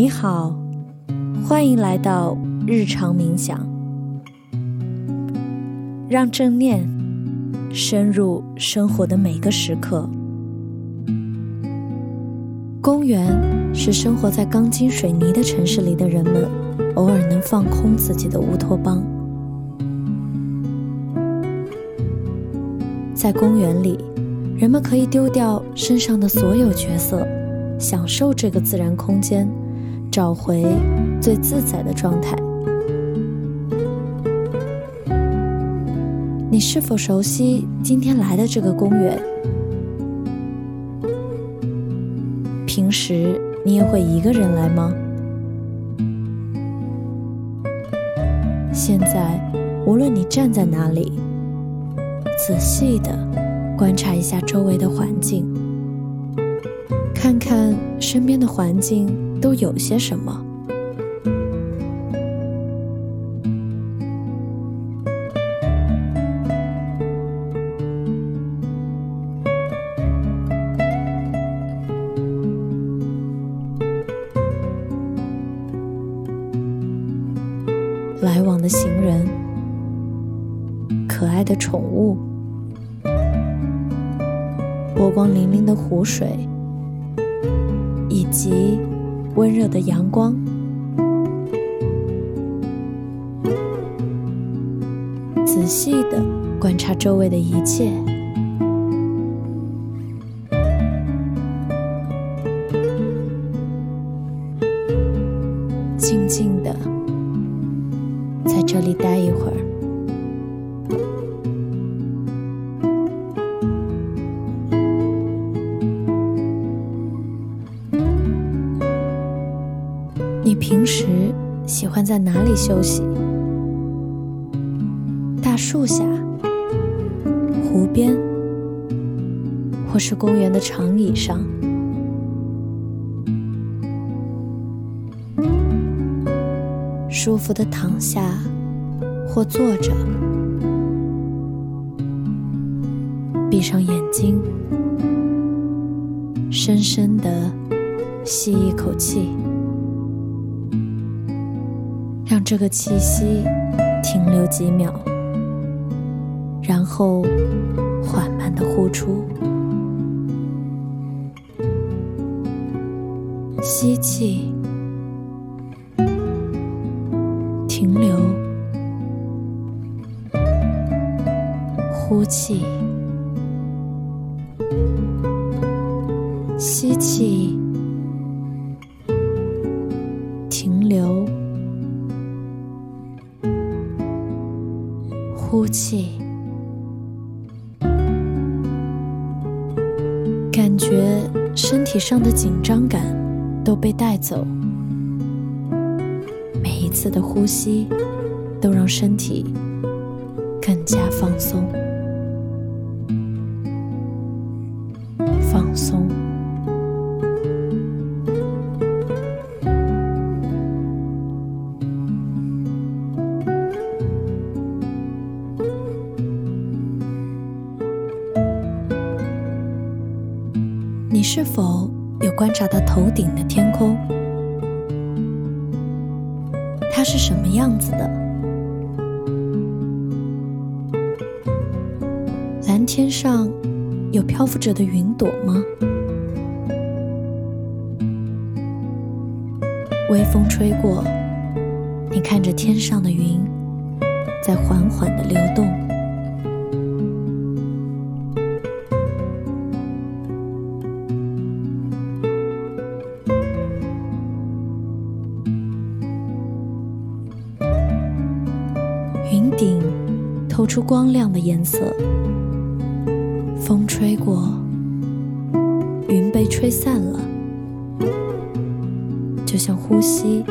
你好，欢迎来到日常冥想，让正念深入生活的每个时刻。公园是生活在钢筋水泥的城市里的人们偶尔能放空自己的乌托邦。在公园里，人们可以丢掉身上的所有角色，享受这个自然空间。找回最自在的状态。你是否熟悉今天来的这个公园？平时你也会一个人来吗？现在，无论你站在哪里，仔细的观察一下周围的环境，看看身边的环境。都有些什么？来往的行人，可爱的宠物，波光粼粼的湖水，以及。温热的阳光，仔细的观察周围的一切，静静的在这里待一会儿。在哪里休息？大树下、湖边，或是公园的长椅上？舒服的躺下或坐着，闭上眼睛，深深的吸一口气。这个气息停留几秒，然后缓慢的呼出。吸气，停留，呼气，吸气，呼气，感觉身体上的紧张感都被带走。每一次的呼吸，都让身体更加放松，你是否有观察到头顶的天空？它是什么样子的？蓝天上有漂浮着的云朵吗？微风吹过，你看着天上的云在缓缓的流动。顶透出光亮的颜色，风吹过，云被吹散了，就像呼吸，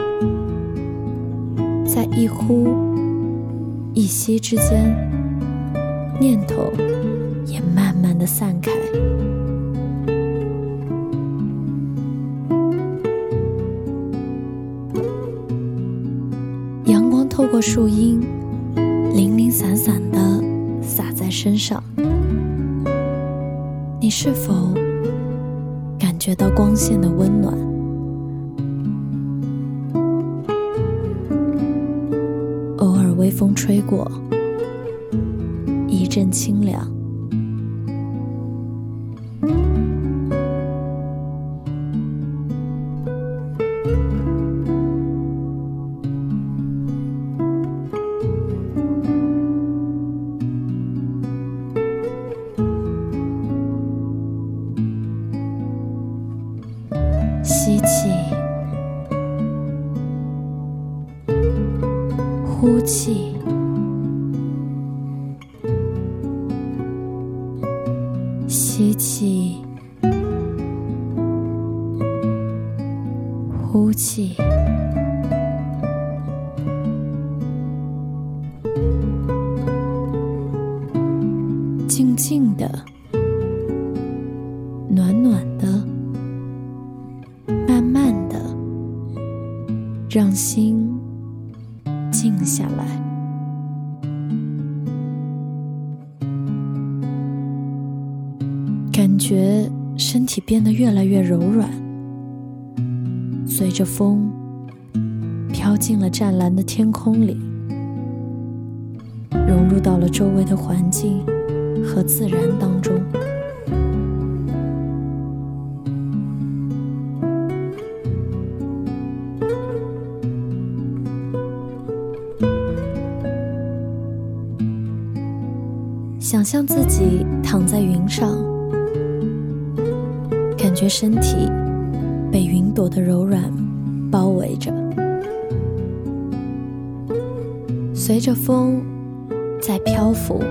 在一呼一吸之间，念头也慢慢的散开。阳光透过树荫。零散散的洒在身上，你是否感觉到光线的温暖？偶尔微风吹过，一阵清凉。呼气，吸气，呼气，静静的，暖暖的。慢慢的让心感觉身体变得越来越柔软，随着风飘进了湛蓝的天空里，融入到了周围的环境和自然当中。想象自己躺在云上，感觉身体被云朵的柔软包围着，随着风在漂浮。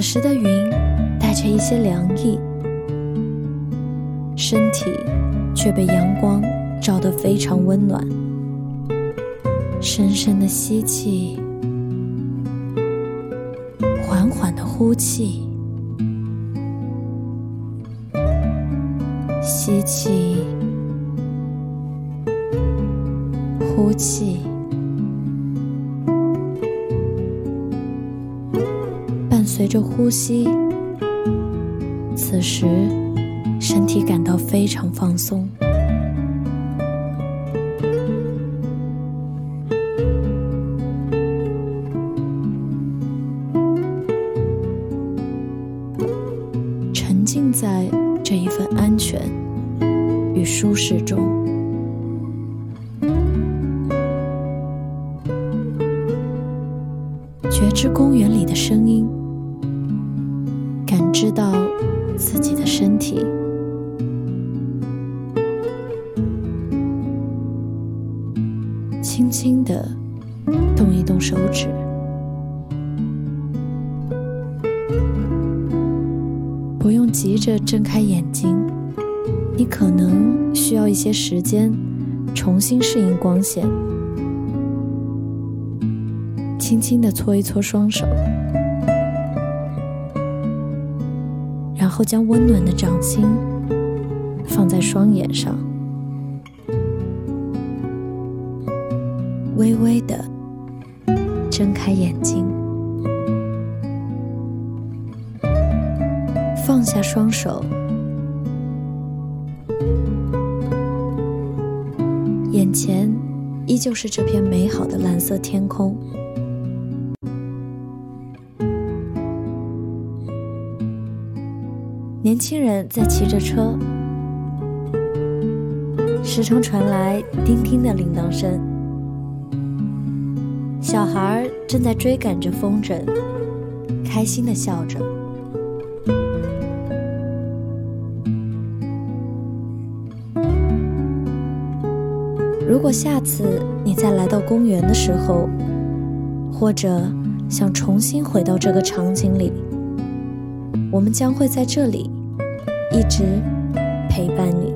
此时的云带着一些凉意，身体却被阳光照得非常温暖。深深的吸气，缓缓的呼气，吸气，呼气。随着呼吸，此时身体感到非常放松，沉浸在这一份安全与舒适中，觉知公园里的声音。自己的身体，轻轻的动一动手指，不用急着睁开眼睛，你可能需要一些时间重新适应光线。轻轻的搓一搓双手。然后将温暖的掌心放在双眼上，微微的睁开眼睛，放下双手，眼前依旧是这片美好的蓝色天空。轻人在骑着车，时常传来叮叮的铃铛声。小孩正在追赶着风筝，开心的笑着。如果下次你再来到公园的时候，或者想重新回到这个场景里，我们将会在这里。一直陪伴你。